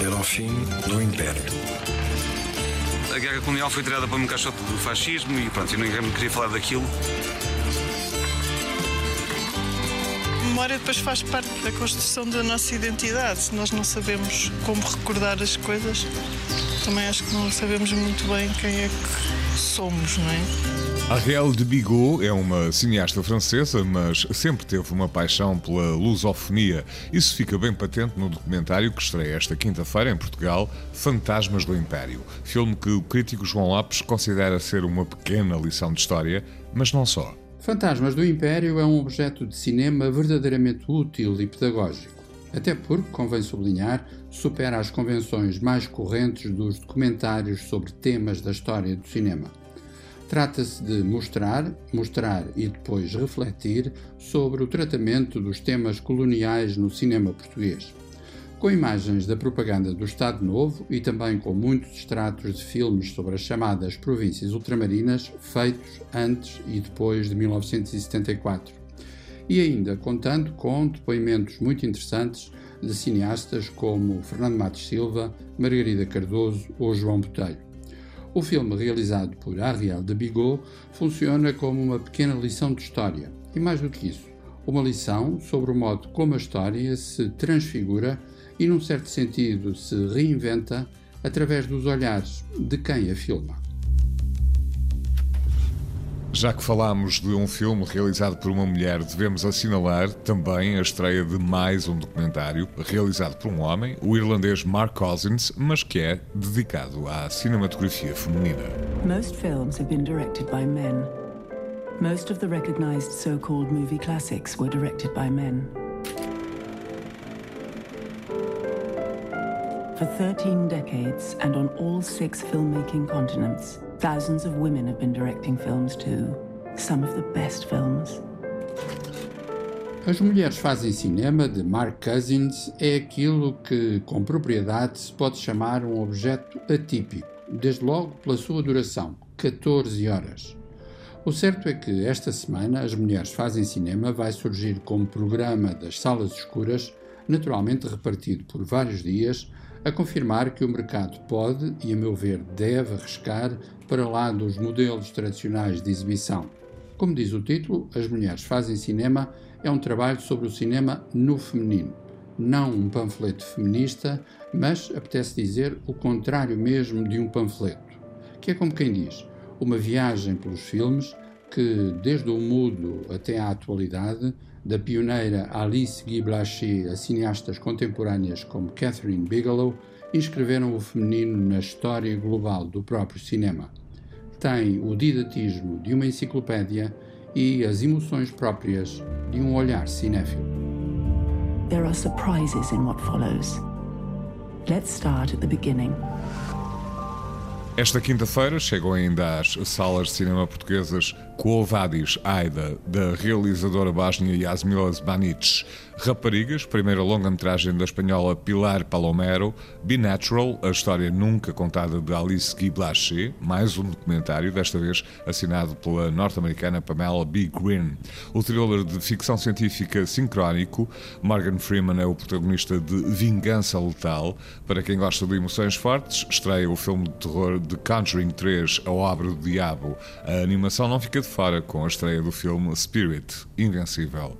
Era o fim do Império. A Guerra Colonial foi tirada para um caixote do fascismo e pronto, eu ninguém queria falar daquilo. A memória depois faz parte da construção da nossa identidade. Se nós não sabemos como recordar as coisas, também acho que não sabemos muito bem quem é que somos, não é? Ariel de Bigot é uma cineasta francesa, mas sempre teve uma paixão pela lusofonia. Isso fica bem patente no documentário que estreia esta quinta-feira em Portugal, Fantasmas do Império. Filme que o crítico João Lopes considera ser uma pequena lição de história, mas não só. Fantasmas do Império é um objeto de cinema verdadeiramente útil e pedagógico. Até porque, convém sublinhar, supera as convenções mais correntes dos documentários sobre temas da história do cinema. Trata-se de mostrar, mostrar e depois refletir sobre o tratamento dos temas coloniais no cinema português. Com imagens da propaganda do Estado Novo e também com muitos extratos de filmes sobre as chamadas províncias ultramarinas feitos antes e depois de 1974. E ainda contando com depoimentos muito interessantes de cineastas como Fernando Matos Silva, Margarida Cardoso ou João Botelho. O filme, realizado por Ariel de Bigot, funciona como uma pequena lição de história. E mais do que isso, uma lição sobre o modo como a história se transfigura e, num certo sentido, se reinventa através dos olhares de quem a filma. Já que falámos de um filme realizado por uma mulher, devemos assinalar também a estreia de mais um documentário realizado por um homem, o irlandês Mark Cousins, mas que é dedicado à cinematografia feminina. Most films have been directed by men. Most of the recognized so-called movie classics were directed by men. For 13 decades and on all six filmmaking continents, Thousands of women have been directing films too. Some of the best films. As Mulheres Fazem Cinema, de Mark Cousins, é aquilo que, com propriedade, se pode chamar um objeto atípico, desde logo pela sua duração, 14 horas. O certo é que esta semana As Mulheres Fazem Cinema vai surgir como programa das salas escuras, naturalmente repartido por vários dias, a confirmar que o mercado pode e, a meu ver, deve arriscar para lá dos modelos tradicionais de exibição. Como diz o título, As Mulheres Fazem Cinema é um trabalho sobre o cinema no feminino. Não um panfleto feminista, mas apetece dizer o contrário mesmo de um panfleto, que é como quem diz, uma viagem pelos filmes que, desde o mudo até à atualidade, da pioneira Alice Guy Blaché a cineastas contemporâneas como Catherine Bigelow, inscreveram o feminino na história global do próprio cinema. Tem o didatismo de uma enciclopédia e as emoções próprias de um olhar cinéfilo. There are surprises in what follows. Let's start at the beginning. Esta quinta-feira chegam ainda às salas de cinema portuguesas Vadis Aida, da realizadora bósnia Yasmila Zbanic, Raparigas, primeira longa-metragem da espanhola Pilar Palomero, Be Natural, a história nunca contada de Alice Guy Blaché, mais um documentário, desta vez assinado pela norte-americana Pamela B. Green. O thriller de ficção científica sincrónico, Morgan Freeman é o protagonista de Vingança Letal. Para quem gosta de emoções fortes, estreia o filme de terror The Conjuring 3, A Obra do Diabo. A animação não fica de fora com a estreia do filme Spirit, Invencível.